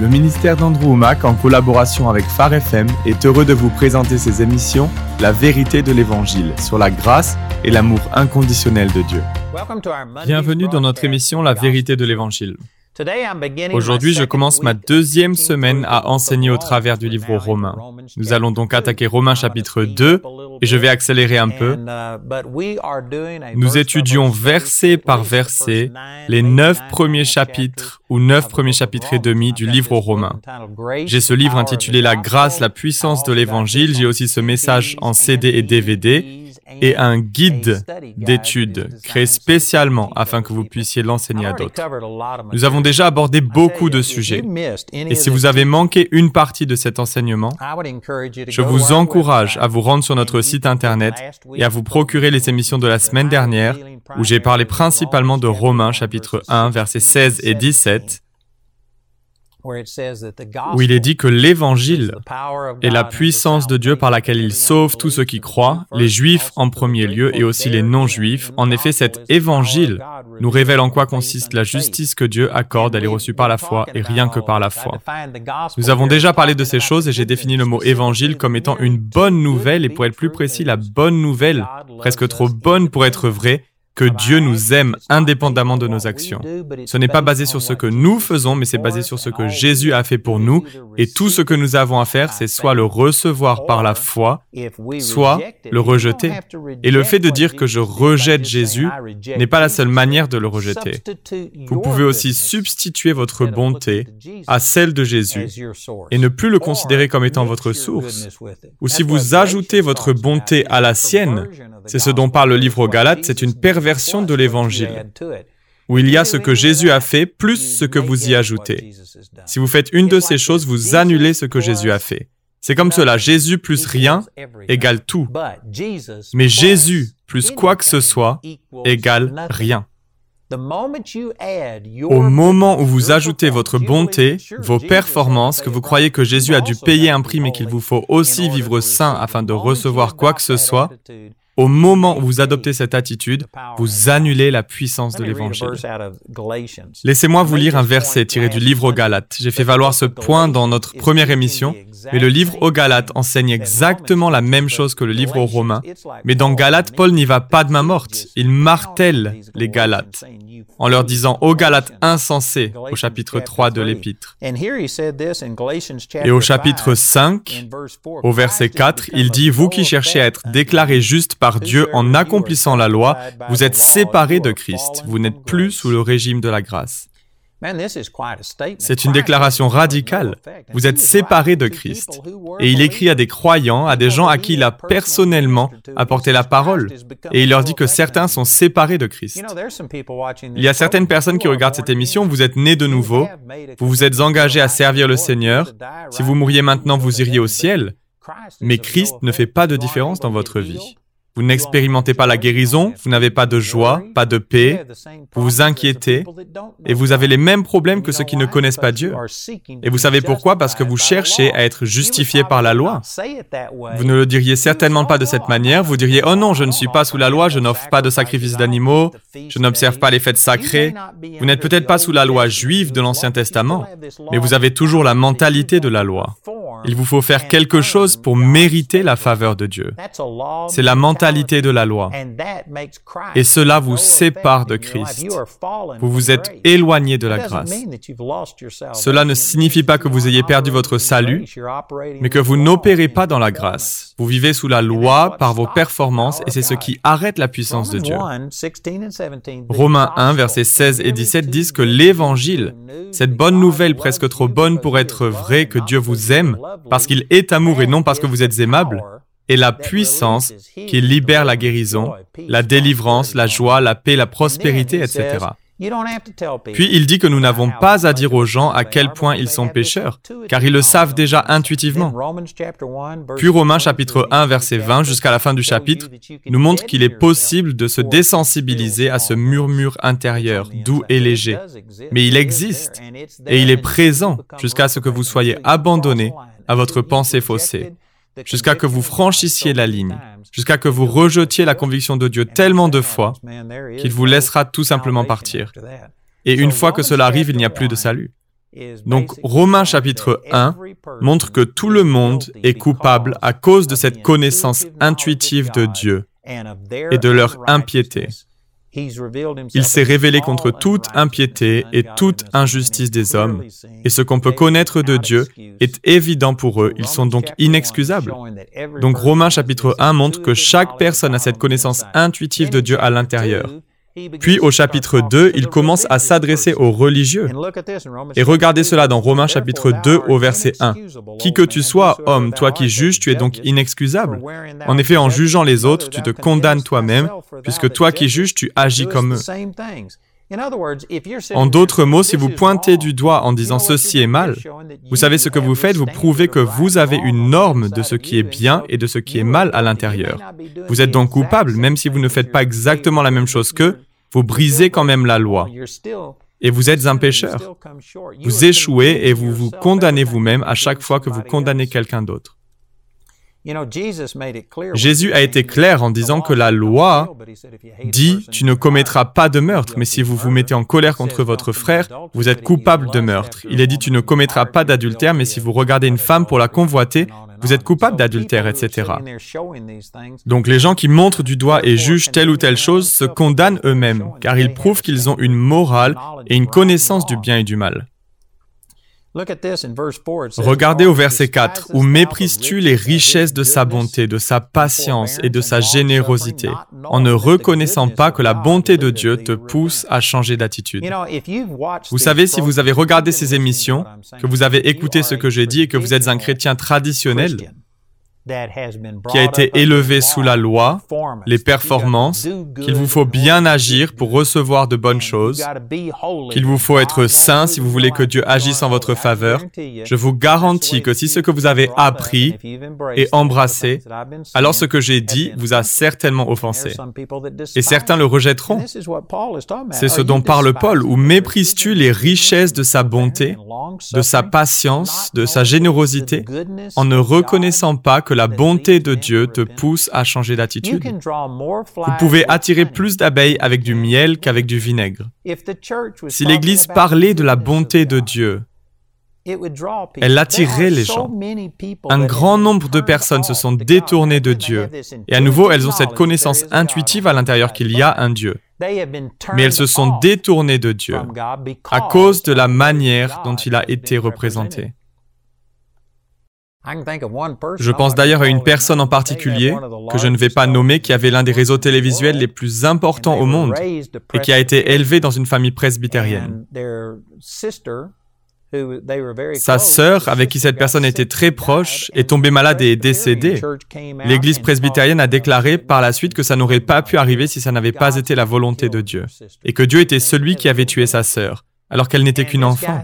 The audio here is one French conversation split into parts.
Le ministère d'Andrew Womack, en collaboration avec Phare FM, est heureux de vous présenter ses émissions La vérité de l'Évangile sur la grâce et l'amour inconditionnel de Dieu. Bienvenue dans notre émission La vérité de l'Évangile. Aujourd'hui, je commence ma deuxième semaine à enseigner au travers du livre aux Romains. Nous allons donc attaquer Romains chapitre 2 et je vais accélérer un peu. Nous étudions verset par verset les neuf premiers chapitres ou neuf premiers chapitres et demi du livre aux Romains. J'ai ce livre intitulé La grâce, la puissance de l'Évangile. J'ai aussi ce message en CD et DVD et un guide d'études créé spécialement afin que vous puissiez l'enseigner à d'autres. Nous avons déjà abordé beaucoup de sujets. Et si vous avez manqué une partie de cet enseignement, je vous encourage à vous rendre sur notre site internet et à vous procurer les émissions de la semaine dernière où j'ai parlé principalement de Romains chapitre 1 versets 16 et 17 où il est dit que l'Évangile est la puissance de Dieu par laquelle il sauve tous ceux qui croient, les Juifs en premier lieu et aussi les non-Juifs. En effet, cet Évangile nous révèle en quoi consiste la justice que Dieu accorde, elle est reçue par la foi et rien que par la foi. Nous avons déjà parlé de ces choses et j'ai défini le mot Évangile comme étant une bonne nouvelle et pour être plus précis, la bonne nouvelle, presque trop bonne pour être vraie, que Dieu nous aime indépendamment de nos actions. Ce n'est pas basé sur ce que nous faisons, mais c'est basé sur ce que Jésus a fait pour nous. Et tout ce que nous avons à faire, c'est soit le recevoir par la foi, soit le rejeter. Et le fait de dire que je rejette Jésus n'est pas la seule manière de le rejeter. Vous pouvez aussi substituer votre bonté à celle de Jésus et ne plus le considérer comme étant votre source. Ou si vous ajoutez votre bonté à la sienne, c'est ce dont parle le livre aux Galates, c'est une perversion de l'évangile, où il y a ce que Jésus a fait plus ce que vous y ajoutez. Si vous faites une de ces choses, vous annulez ce que Jésus a fait. C'est comme cela, Jésus plus rien égale tout. Mais Jésus plus quoi que ce soit égale rien. Au moment où vous ajoutez votre bonté, vos performances, que vous croyez que Jésus a dû payer un prix mais qu'il vous faut aussi vivre saint afin de recevoir quoi que ce soit, au moment où vous adoptez cette attitude, vous annulez la puissance de l'Évangile. Laissez-moi vous lire un verset tiré du livre aux Galates. J'ai fait valoir ce point dans notre première émission, mais le livre aux Galates enseigne exactement la même chose que le livre aux Romains. Mais dans Galates, Paul n'y va pas de main morte. Il martèle les Galates en leur disant aux Galates insensés au chapitre 3 de l'Épître. Et au chapitre 5, au verset 4, il dit, Vous qui cherchez à être déclarés justes par Dieu en accomplissant la loi, vous êtes séparés de Christ, vous n'êtes plus sous le régime de la grâce. C'est une déclaration radicale. Vous êtes séparés de Christ. Et il écrit à des croyants, à des gens à qui il a personnellement apporté la parole. Et il leur dit que certains sont séparés de Christ. Il y a certaines personnes qui regardent cette émission, vous êtes nés de nouveau, vous vous êtes engagés à servir le Seigneur. Si vous mouriez maintenant, vous iriez au ciel. Mais Christ ne fait pas de différence dans votre vie. Vous n'expérimentez pas la guérison, vous n'avez pas de joie, pas de paix, vous vous inquiétez, et vous avez les mêmes problèmes que ceux qui ne connaissent pas Dieu. Et vous savez pourquoi? Parce que vous cherchez à être justifié par la loi. Vous ne le diriez certainement pas de cette manière, vous diriez, oh non, je ne suis pas sous la loi, je n'offre pas de sacrifices d'animaux, je n'observe pas les fêtes sacrées. Vous n'êtes peut-être pas sous la loi juive de l'Ancien Testament, mais vous avez toujours la mentalité de la loi. Il vous faut faire quelque chose pour mériter la faveur de Dieu. C'est la mentalité de la loi. Et cela vous sépare de Christ. Vous vous êtes éloigné de la grâce. Cela ne signifie pas que vous ayez perdu votre salut, mais que vous n'opérez pas dans la grâce. Vous vivez sous la loi par vos performances et c'est ce qui arrête la puissance de Dieu. Romains 1, versets 16 et 17 disent que l'Évangile, cette bonne nouvelle presque trop bonne pour être vraie que Dieu vous aime, parce qu'il est amour et non parce que vous êtes aimable, et la puissance qui libère la guérison, la délivrance, la joie, la paix, la prospérité, etc. Puis il dit que nous n'avons pas à dire aux gens à quel point ils sont pécheurs, car ils le savent déjà intuitivement. Puis Romains chapitre 1 verset 20 jusqu'à la fin du chapitre nous montre qu'il est possible de se désensibiliser à ce murmure intérieur, doux et léger. Mais il existe, et il est présent jusqu'à ce que vous soyez abandonnés à votre pensée faussée, jusqu'à que vous franchissiez la ligne, jusqu'à que vous rejetiez la conviction de Dieu tellement de fois qu'il vous laissera tout simplement partir. Et une fois que cela arrive, il n'y a plus de salut. Donc Romains chapitre 1 montre que tout le monde est coupable à cause de cette connaissance intuitive de Dieu et de leur impiété. Il s'est révélé contre toute impiété et toute injustice des hommes, et ce qu'on peut connaître de Dieu est évident pour eux, ils sont donc inexcusables. Donc Romains chapitre 1 montre que chaque personne a cette connaissance intuitive de Dieu à l'intérieur. Puis au chapitre 2, il commence à s'adresser aux religieux. Et regardez cela dans Romains chapitre 2 au verset 1. Qui que tu sois, homme, toi qui juges, tu es donc inexcusable. En effet, en jugeant les autres, tu te condamnes toi-même, puisque toi qui juges, tu agis comme eux. En d'autres mots, si vous pointez du doigt en disant ceci est mal, vous savez ce que vous faites, vous prouvez que vous avez une norme de ce qui est bien et de ce qui est mal à l'intérieur. Vous êtes donc coupable, même si vous ne faites pas exactement la même chose qu'eux, vous brisez quand même la loi. Et vous êtes un pécheur. Vous échouez et vous vous condamnez vous-même à chaque fois que vous condamnez quelqu'un d'autre. Jésus a été clair en disant que la loi dit tu ne commettras pas de meurtre, mais si vous vous mettez en colère contre votre frère, vous êtes coupable de meurtre. Il est dit tu ne commettras pas d'adultère, mais si vous regardez une femme pour la convoiter, vous êtes coupable d'adultère, etc. Donc les gens qui montrent du doigt et jugent telle ou telle chose se condamnent eux-mêmes, car ils prouvent qu'ils ont une morale et une connaissance du bien et du mal. Regardez au verset 4, où méprises-tu les richesses de sa bonté, de sa patience et de sa générosité, en ne reconnaissant pas que la bonté de Dieu te pousse à changer d'attitude. Vous savez, si vous avez regardé ces émissions, que vous avez écouté ce que j'ai dit et que vous êtes un chrétien traditionnel, qui a été élevé sous la loi, les performances, qu'il vous faut bien agir pour recevoir de bonnes choses, qu'il vous faut être saint si vous voulez que Dieu agisse en votre faveur, je vous garantis que si ce que vous avez appris et embrassé, alors ce que j'ai dit vous a certainement offensé. Et certains le rejetteront. C'est ce dont parle Paul, où méprises-tu les richesses de sa bonté, de sa patience, de sa générosité, en ne reconnaissant pas que la bonté de Dieu te pousse à changer d'attitude. Vous pouvez attirer plus d'abeilles avec du miel qu'avec du vinaigre. Si l'Église parlait de la bonté de Dieu, elle attirerait les gens. Un grand nombre de personnes se sont détournées de Dieu. Et à nouveau, elles ont cette connaissance intuitive à l'intérieur qu'il y a un Dieu. Mais elles se sont détournées de Dieu à cause de la manière dont il a été représenté. Je pense d'ailleurs à une personne en particulier, que je ne vais pas nommer, qui avait l'un des réseaux télévisuels les plus importants au monde et qui a été élevé dans une famille presbytérienne. Sa sœur, avec qui cette personne était très proche, est tombée malade et est décédée. L'Église presbytérienne a déclaré par la suite que ça n'aurait pas pu arriver si ça n'avait pas été la volonté de Dieu, et que Dieu était celui qui avait tué sa sœur alors qu'elle n'était qu'une enfant.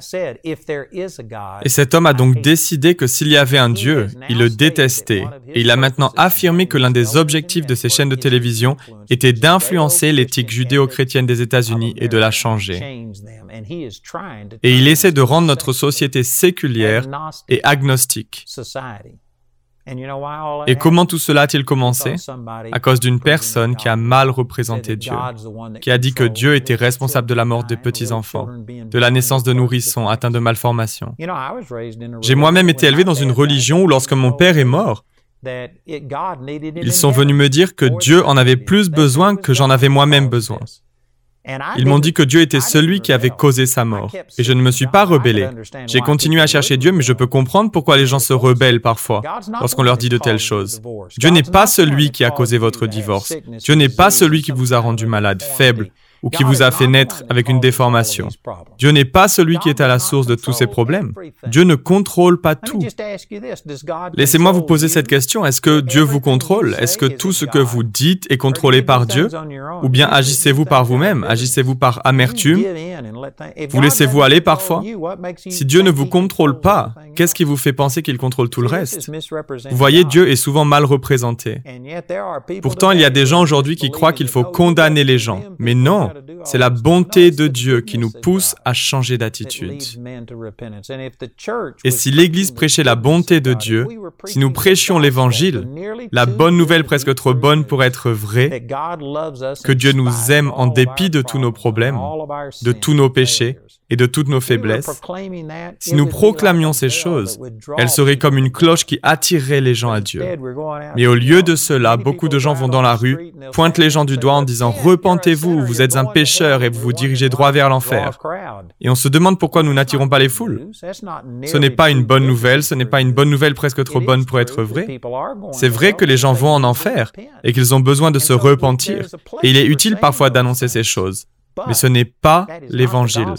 Et cet homme a donc décidé que s'il y avait un Dieu, il le détestait, et il a maintenant affirmé que l'un des objectifs de ces chaînes de télévision était d'influencer l'éthique judéo-chrétienne des États-Unis et de la changer. Et il essaie de rendre notre société séculière et agnostique. Et comment tout cela a-t-il commencé? À cause d'une personne qui a mal représenté Dieu, qui a dit que Dieu était responsable de la mort des petits-enfants, de la naissance de nourrissons atteints de malformations. J'ai moi-même été élevé dans une religion où lorsque mon père est mort, ils sont venus me dire que Dieu en avait plus besoin que j'en avais moi-même besoin. Ils m'ont dit que Dieu était celui qui avait causé sa mort. Et je ne me suis pas rebellé. J'ai continué à chercher Dieu, mais je peux comprendre pourquoi les gens se rebellent parfois lorsqu'on leur dit de telles choses. Dieu n'est pas celui qui a causé votre divorce. Dieu n'est pas celui qui vous a rendu malade, faible, ou qui vous a fait naître avec une déformation. Dieu n'est pas celui qui est à la source de tous ces problèmes. Dieu ne contrôle pas tout. Laissez-moi vous poser cette question. Est-ce que Dieu vous contrôle? Est-ce que tout ce que vous dites est contrôlé par Dieu? Ou bien agissez-vous par vous-même? Agissez-vous par amertume? Vous laissez-vous aller parfois? Si Dieu ne vous contrôle pas, qu'est-ce qui vous fait penser qu'il contrôle tout le reste? Vous voyez, Dieu est souvent mal représenté. Pourtant, il y a des gens aujourd'hui qui croient qu'il faut condamner les gens. Mais non, c'est la bonté de Dieu qui nous pousse à changer d'attitude. Et si l'Église prêchait la bonté de Dieu, si nous prêchions l'Évangile, la bonne nouvelle presque trop bonne pour être vraie, que Dieu nous aime en dépit de tous nos problèmes, de tous nos péchés et de toutes nos faiblesses, si nous proclamions ces choses, elles seraient comme une cloche qui attirerait les gens à Dieu. Mais au lieu de cela, beaucoup de gens vont dans la rue, pointent les gens du doigt en disant ⁇ Repentez-vous, vous êtes un pécheur et vous vous dirigez droit vers l'enfer ⁇ Et on se demande pourquoi nous n'attirons pas les foules. Ce n'est pas une bonne nouvelle, ce n'est pas une bonne nouvelle presque trop bonne pour être vraie. C'est vrai que les gens vont en enfer et qu'ils ont besoin de se repentir. Et il est utile parfois d'annoncer ces choses. Mais ce n'est pas l'Évangile.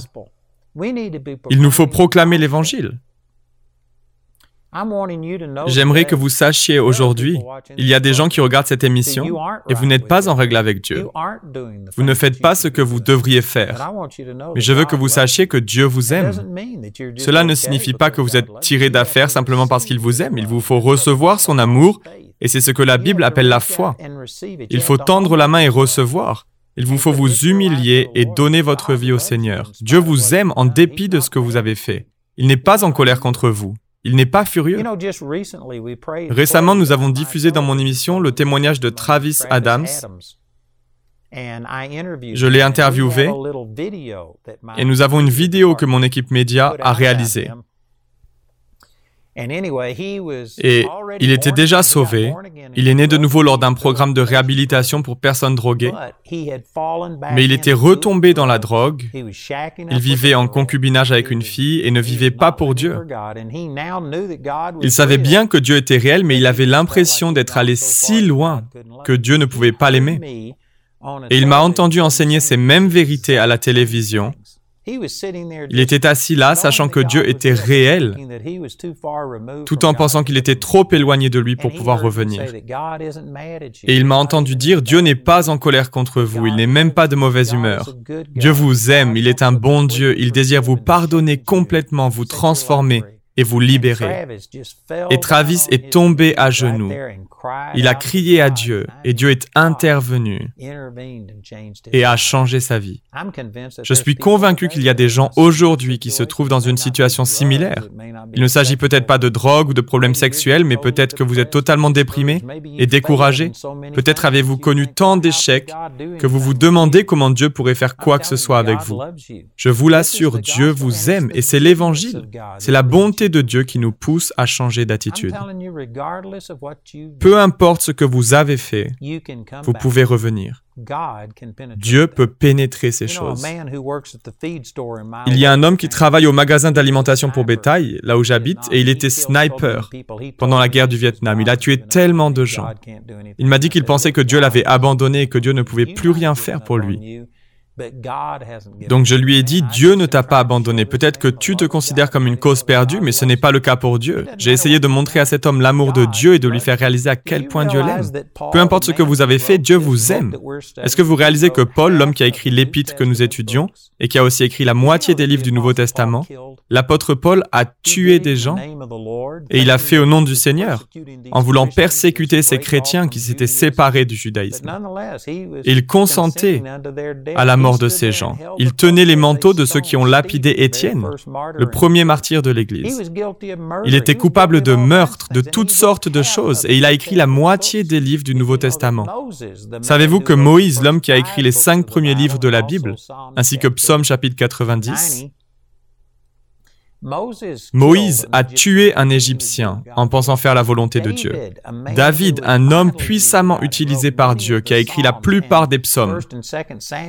Il nous faut proclamer l'Évangile. J'aimerais que vous sachiez aujourd'hui, il y a des gens qui regardent cette émission et vous n'êtes pas en règle avec Dieu. Vous ne faites pas ce que vous devriez faire. Mais je veux que vous sachiez que Dieu vous aime. Cela ne signifie pas que vous êtes tiré d'affaire simplement parce qu'il vous aime. Il vous faut recevoir son amour et c'est ce que la Bible appelle la foi. Il faut tendre la main et recevoir. Il vous faut vous humilier et donner votre vie au Seigneur. Dieu vous aime en dépit de ce que vous avez fait. Il n'est pas en colère contre vous. Il n'est pas furieux. Récemment, nous avons diffusé dans mon émission le témoignage de Travis Adams. Je l'ai interviewé et nous avons une vidéo que mon équipe média a réalisée. Et il était déjà sauvé. Il est né de nouveau lors d'un programme de réhabilitation pour personnes droguées. Mais il était retombé dans la drogue. Il vivait en concubinage avec une fille et ne vivait pas pour Dieu. Il savait bien que Dieu était réel, mais il avait l'impression d'être allé si loin que Dieu ne pouvait pas l'aimer. Et il m'a entendu enseigner ces mêmes vérités à la télévision. Il était assis là, sachant que Dieu était réel, tout en pensant qu'il était trop éloigné de lui pour pouvoir revenir. Et il m'a entendu dire, Dieu n'est pas en colère contre vous, il n'est même pas de mauvaise humeur. Dieu vous aime, il est un bon Dieu, il désire vous pardonner complètement, vous transformer et vous libérer. Et Travis est tombé à genoux. Il a crié à Dieu et Dieu est intervenu et a changé sa vie. Je suis convaincu qu'il y a des gens aujourd'hui qui se trouvent dans une situation similaire. Il ne s'agit peut-être pas de drogue ou de problèmes sexuels, mais peut-être que vous êtes totalement déprimé et découragé. Peut-être avez-vous connu tant d'échecs que vous vous demandez comment Dieu pourrait faire quoi que ce soit avec vous. Je vous l'assure, Dieu vous aime et c'est l'évangile. C'est la bonté de Dieu qui nous pousse à changer d'attitude. Peu importe ce que vous avez fait, vous pouvez revenir. Dieu peut pénétrer ces choses. Il y a un homme qui travaille au magasin d'alimentation pour bétail, là où j'habite, et il était sniper pendant la guerre du Vietnam. Il a tué tellement de gens. Il m'a dit qu'il pensait que Dieu l'avait abandonné et que Dieu ne pouvait plus rien faire pour lui. Donc je lui ai dit, Dieu ne t'a pas abandonné. Peut-être que tu te considères comme une cause perdue, mais ce n'est pas le cas pour Dieu. J'ai essayé de montrer à cet homme l'amour de Dieu et de lui faire réaliser à quel point Dieu l'aime. Peu importe ce que vous avez fait, Dieu vous aime. Est-ce que vous réalisez que Paul, l'homme qui a écrit l'épître que nous étudions, et qui a aussi écrit la moitié des livres du Nouveau Testament, l'apôtre Paul a tué des gens, et il a fait au nom du Seigneur, en voulant persécuter ces chrétiens qui s'étaient séparés du judaïsme. Il consentait à la Il tenait les manteaux de ceux qui ont lapidé Étienne, le premier martyr de l'Église. Il était coupable de meurtre, de toutes sortes de choses, et il a écrit la moitié des livres du Nouveau Testament. Savez-vous que Moïse, l'homme qui a écrit les cinq premiers livres de la Bible, ainsi que Psaume chapitre 90, Moïse a tué un Égyptien en pensant faire la volonté de Dieu. David, un homme puissamment utilisé par Dieu, qui a écrit la plupart des psaumes.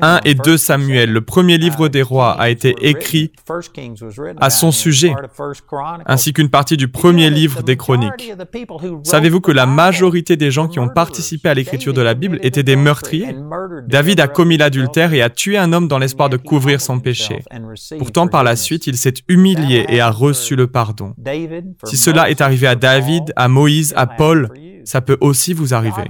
1 et 2 Samuel, le premier livre des rois, a été écrit à son sujet, ainsi qu'une partie du premier livre des chroniques. Savez-vous que la majorité des gens qui ont participé à l'écriture de la Bible étaient des meurtriers David a commis l'adultère et a tué un homme dans l'espoir de couvrir son péché. Pourtant, par la suite, il s'est humilié et a reçu le pardon. Si cela est arrivé à David, à Moïse, à Paul, ça peut aussi vous arriver.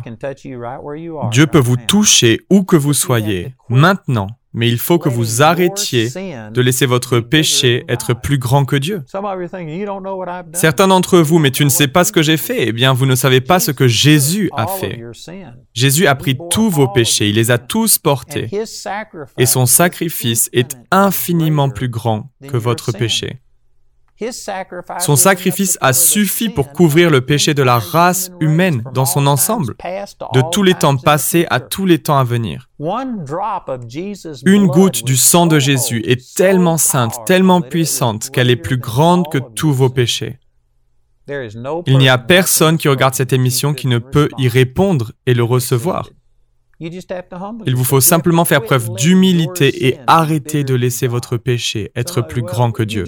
Dieu peut vous toucher où que vous soyez, maintenant, mais il faut que vous arrêtiez de laisser votre péché être plus grand que Dieu. Certains d'entre vous, mais tu ne sais pas ce que j'ai fait, eh bien vous ne savez pas ce que Jésus a fait. Jésus a pris tous vos péchés, il les a tous portés, et son sacrifice est infiniment plus grand que votre péché. Son sacrifice a suffi pour couvrir le péché de la race humaine dans son ensemble, de tous les temps passés à tous les temps à venir. Une goutte du sang de Jésus est tellement sainte, tellement puissante, qu'elle est plus grande que tous vos péchés. Il n'y a personne qui regarde cette émission qui ne peut y répondre et le recevoir. Il vous faut simplement faire preuve d'humilité et arrêter de laisser votre péché être plus grand que Dieu.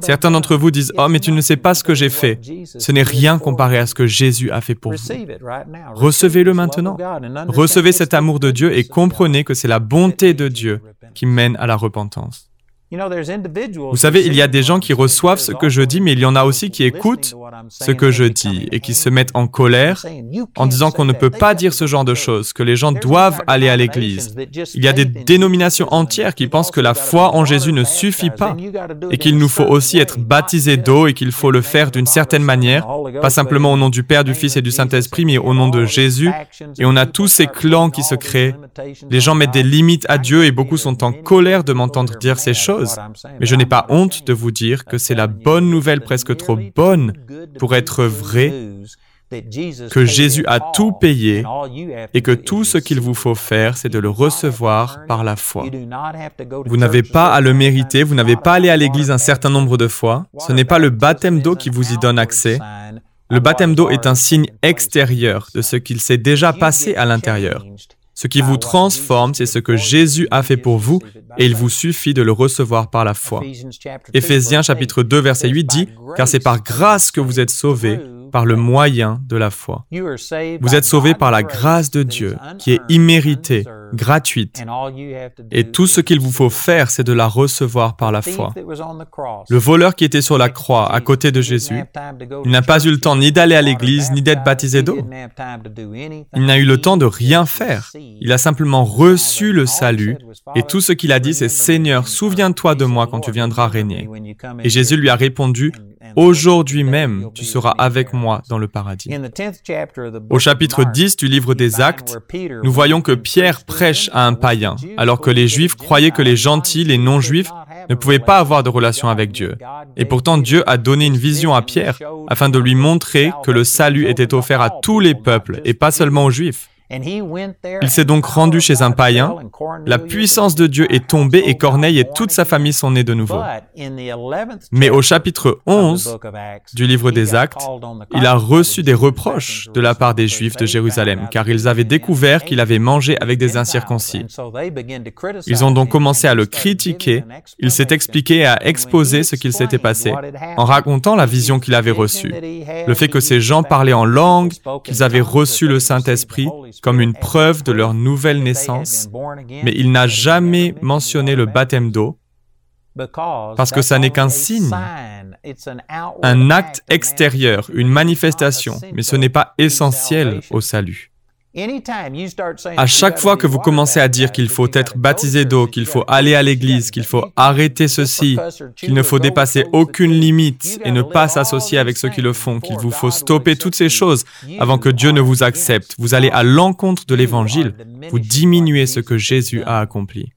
Certains d'entre vous disent, Oh, mais tu ne sais pas ce que j'ai fait. Ce n'est rien comparé à ce que Jésus a fait pour vous. Recevez-le maintenant. Recevez cet amour de Dieu et comprenez que c'est la bonté de Dieu qui mène à la repentance. Vous savez, il y a des gens qui reçoivent ce que je dis, mais il y en a aussi qui écoutent ce que je dis et qui se mettent en colère en disant qu'on ne peut pas dire ce genre de choses, que les gens doivent aller à l'église. Il y a des dénominations entières qui pensent que la foi en Jésus ne suffit pas et qu'il nous faut aussi être baptisés d'eau et qu'il faut le faire d'une certaine manière, pas simplement au nom du Père, du Fils et du Saint-Esprit, mais au nom de Jésus. Et on a tous ces clans qui se créent. Les gens mettent des limites à Dieu et beaucoup sont en colère de m'entendre dire ces choses. Mais je n'ai pas honte de vous dire que c'est la bonne nouvelle presque trop bonne pour être vraie que Jésus a tout payé et que tout ce qu'il vous faut faire, c'est de le recevoir par la foi. Vous n'avez pas à le mériter, vous n'avez pas à aller à l'église un certain nombre de fois. Ce n'est pas le baptême d'eau qui vous y donne accès. Le baptême d'eau est un signe extérieur de ce qu'il s'est déjà passé à l'intérieur. Ce qui vous transforme, c'est ce que Jésus a fait pour vous et il vous suffit de le recevoir par la foi. Éphésiens chapitre 2 verset 8 dit, Car c'est par grâce que vous êtes sauvés par le moyen de la foi. Vous êtes sauvés par la grâce de Dieu, qui est imméritée, gratuite. Et tout ce qu'il vous faut faire, c'est de la recevoir par la foi. Le voleur qui était sur la croix à côté de Jésus, il n'a pas eu le temps ni d'aller à l'église, ni d'être baptisé d'eau. Il n'a eu le temps de rien faire. Il a simplement reçu le salut, et tout ce qu'il a dit, c'est Seigneur, souviens-toi de moi quand tu viendras régner. Et Jésus lui a répondu, Aujourd'hui même, tu seras avec moi dans le paradis. Au chapitre 10 du livre des Actes, nous voyons que Pierre prêche à un païen, alors que les Juifs croyaient que les gentils, les non-Juifs, ne pouvaient pas avoir de relation avec Dieu. Et pourtant Dieu a donné une vision à Pierre afin de lui montrer que le salut était offert à tous les peuples et pas seulement aux Juifs. Il s'est donc rendu chez un païen, la puissance de Dieu est tombée et Corneille et toute sa famille sont nés de nouveau. Mais au chapitre 11 du livre des Actes, il a reçu des reproches de la part des Juifs de Jérusalem, car ils avaient découvert qu'il avait mangé avec des incirconcis. Ils ont donc commencé à le critiquer, il s'est expliqué et a exposé ce qu'il s'était passé, en racontant la vision qu'il avait reçue, le fait que ces gens parlaient en langue, qu'ils avaient reçu le Saint-Esprit, comme une preuve de leur nouvelle naissance, mais il n'a jamais mentionné le baptême d'eau parce que ça n'est qu'un signe, un acte extérieur, une manifestation, mais ce n'est pas essentiel au salut. À chaque fois que vous commencez à dire qu'il faut être baptisé d'eau, qu'il faut aller à l'église, qu'il faut arrêter ceci, qu'il ne faut dépasser aucune limite et ne pas s'associer avec ceux qui le font, qu'il vous faut stopper toutes ces choses avant que Dieu ne vous accepte, vous allez à l'encontre de l'Évangile, vous diminuez ce que Jésus a accompli.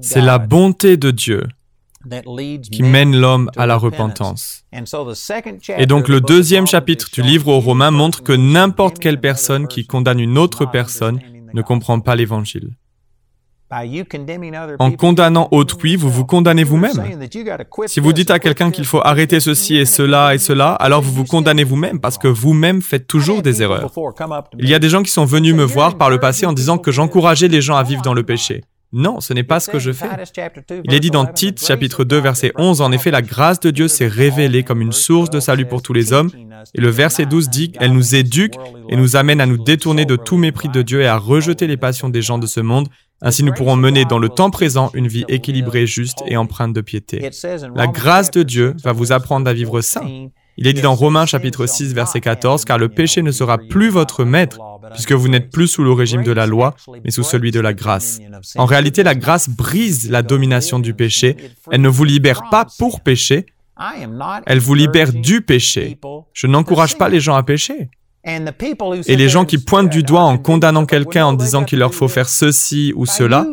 C'est la bonté de Dieu qui mène l'homme à la repentance. Et donc le deuxième chapitre du livre aux Romains montre que n'importe quelle personne qui condamne une autre personne ne comprend pas l'Évangile. En condamnant autrui, vous vous condamnez vous-même. Si vous dites à quelqu'un qu'il faut arrêter ceci et cela et cela, alors vous vous condamnez vous-même parce que vous-même faites toujours des erreurs. Il y a des gens qui sont venus me voir par le passé en disant que j'encourageais les gens à vivre dans le péché. Non, ce n'est pas ce que je fais. Il est dit dans Tite chapitre 2 verset 11, en effet, la grâce de Dieu s'est révélée comme une source de salut pour tous les hommes. Et le verset 12 dit, elle nous éduque et nous amène à nous détourner de tout mépris de Dieu et à rejeter les passions des gens de ce monde. Ainsi nous pourrons mener dans le temps présent une vie équilibrée, juste et empreinte de piété. La grâce de Dieu va vous apprendre à vivre saint. Il est dit dans Romains chapitre 6 verset 14, car le péché ne sera plus votre maître, puisque vous n'êtes plus sous le régime de la loi, mais sous celui de la grâce. En réalité, la grâce brise la domination du péché. Elle ne vous libère pas pour pécher, elle vous libère du péché. Je n'encourage pas les gens à pécher. Et les gens qui pointent du doigt en condamnant quelqu'un en disant qu'il leur faut faire ceci ou cela,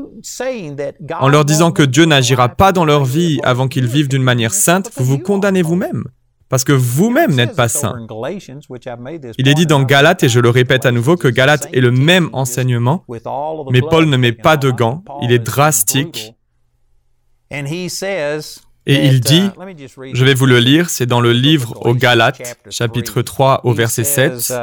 en leur disant que Dieu n'agira pas dans leur vie avant qu'ils vivent d'une manière sainte, vous vous condamnez vous-même parce que vous-même n'êtes pas saint. Il est dit dans Galates, et je le répète à nouveau, que Galate est le même enseignement, mais Paul ne met pas de gants, il est drastique. Et il dit, je vais vous le lire, c'est dans le livre aux Galates, chapitre 3 au verset 7,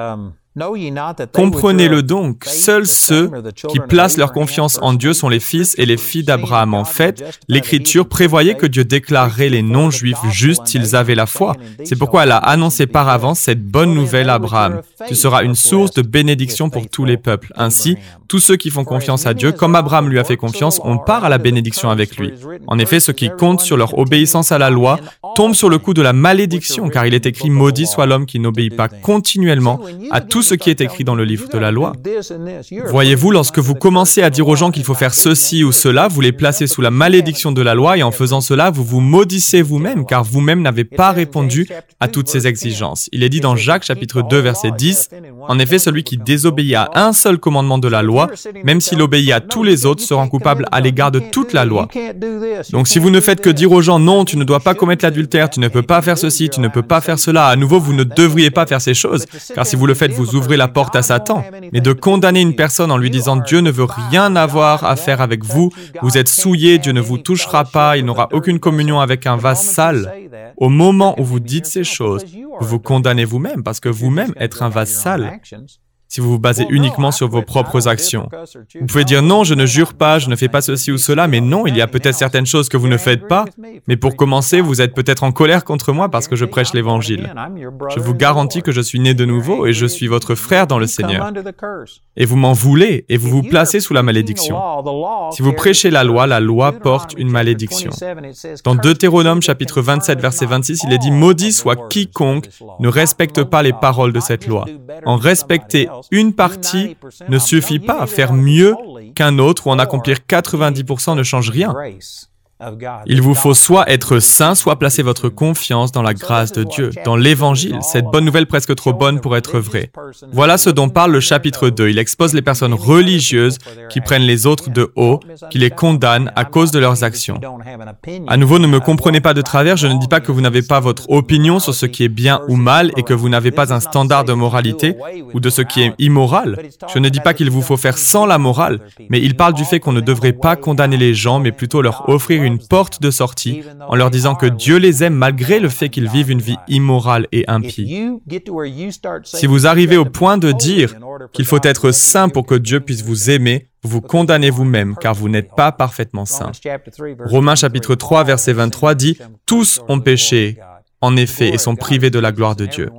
Comprenez-le donc, seuls ceux qui placent leur confiance en Dieu sont les fils et les filles d'Abraham. En fait, l'Écriture prévoyait que Dieu déclarerait les non-juifs justes s'ils avaient la foi. C'est pourquoi elle a annoncé par avance cette bonne nouvelle à Abraham. Tu seras une source de bénédiction pour tous les peuples. Ainsi, tous ceux qui font confiance à Dieu, comme Abraham lui a fait confiance, on part à la bénédiction avec lui. En effet, ceux qui comptent sur leur obéissance à la loi tombent sur le coup de la malédiction, car il est écrit Maudit soit l'homme qui n'obéit pas continuellement à tous ce qui est écrit dans le livre de la loi. Voyez-vous, lorsque vous commencez à dire aux gens qu'il faut faire ceci ou cela, vous les placez sous la malédiction de la loi et en faisant cela, vous vous maudissez vous-même car vous-même n'avez pas répondu à toutes ces exigences. Il est dit dans Jacques chapitre 2 verset 10, En effet, celui qui désobéit à un seul commandement de la loi, même s'il obéit à tous les autres, sera coupable à l'égard de toute la loi. Donc si vous ne faites que dire aux gens non, tu ne dois pas commettre l'adultère, tu ne peux pas faire ceci, tu ne peux pas faire cela, à nouveau, vous ne devriez pas faire ces choses, car si vous le faites, vous la porte à Satan, mais de condamner une personne en lui disant Dieu ne veut rien avoir à faire avec vous, vous êtes souillé, Dieu ne vous touchera pas, il n'aura aucune communion avec un vase sale. Au moment où vous dites ces choses, vous condamnez vous-même parce que vous-même êtes un vase sale si vous vous basez uniquement sur vos propres actions. Vous pouvez dire non, je ne jure pas, je ne fais pas ceci ou cela, mais non, il y a peut-être certaines choses que vous ne faites pas, mais pour commencer, vous êtes peut-être en colère contre moi parce que je prêche l'Évangile. Je vous garantis que je suis né de nouveau et je suis votre frère dans le Seigneur. Et vous m'en voulez et vous vous placez sous la malédiction. Si vous prêchez la loi, la loi porte une malédiction. Dans Deutéronome chapitre 27 verset 26, il est dit Maudit soit quiconque ne respecte pas les paroles de cette loi. En respecter une partie ne suffit pas à faire mieux qu'un autre ou en accomplir 90% ne change rien. Il vous faut soit être saint, soit placer votre confiance dans la grâce de Dieu, dans l'Évangile, cette bonne nouvelle presque trop bonne pour être vraie. Voilà ce dont parle le chapitre 2. Il expose les personnes religieuses qui prennent les autres de haut, qui les condamnent à cause de leurs actions. À nouveau, ne me comprenez pas de travers, je ne dis pas que vous n'avez pas votre opinion sur ce qui est bien ou mal et que vous n'avez pas un standard de moralité ou de ce qui est immoral. Je ne dis pas qu'il vous faut faire sans la morale, mais il parle du fait qu'on ne devrait pas condamner les gens, mais plutôt leur offrir une porte de sortie en leur disant que Dieu les aime malgré le fait qu'ils vivent une vie immorale et impie. Si vous arrivez au point de dire qu'il faut être saint pour que Dieu puisse vous aimer, vous condamnez vous-même car vous n'êtes pas parfaitement saint. Romains chapitre 3 verset 23 dit, Tous ont péché en effet, et sont privés de la gloire de Dieu.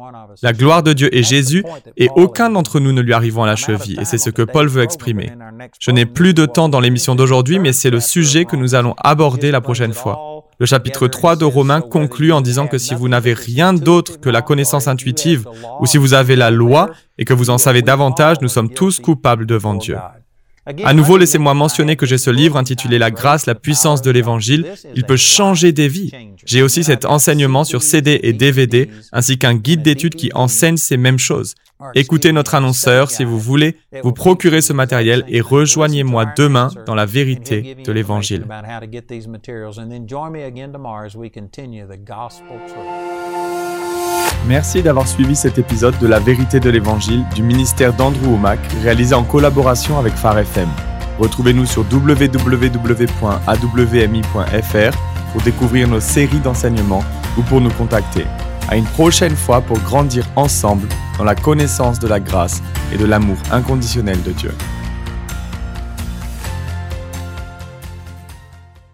La gloire de Dieu est Jésus, et aucun d'entre nous ne lui arrivons à la cheville, et c'est ce que Paul veut exprimer. Je n'ai plus de temps dans l'émission d'aujourd'hui, mais c'est le sujet que nous allons aborder la prochaine fois. Le chapitre 3 de Romains conclut en disant que si vous n'avez rien d'autre que la connaissance intuitive, ou si vous avez la loi et que vous en savez davantage, nous sommes tous coupables devant Dieu. À nouveau, laissez-moi mentionner que j'ai ce livre intitulé La grâce, la puissance de l'Évangile. Il peut changer des vies. J'ai aussi cet enseignement sur CD et DVD, ainsi qu'un guide d'études qui enseigne ces mêmes choses. Écoutez notre annonceur si vous voulez vous procurer ce matériel et rejoignez-moi demain dans la vérité de l'Évangile. Merci d'avoir suivi cet épisode de La vérité de l'Évangile du ministère d'Andrew Womack, réalisé en collaboration avec Phare FM. Retrouvez-nous sur www.awmi.fr pour découvrir nos séries d'enseignements ou pour nous contacter. À une prochaine fois pour grandir ensemble dans la connaissance de la grâce et de l'amour inconditionnel de Dieu.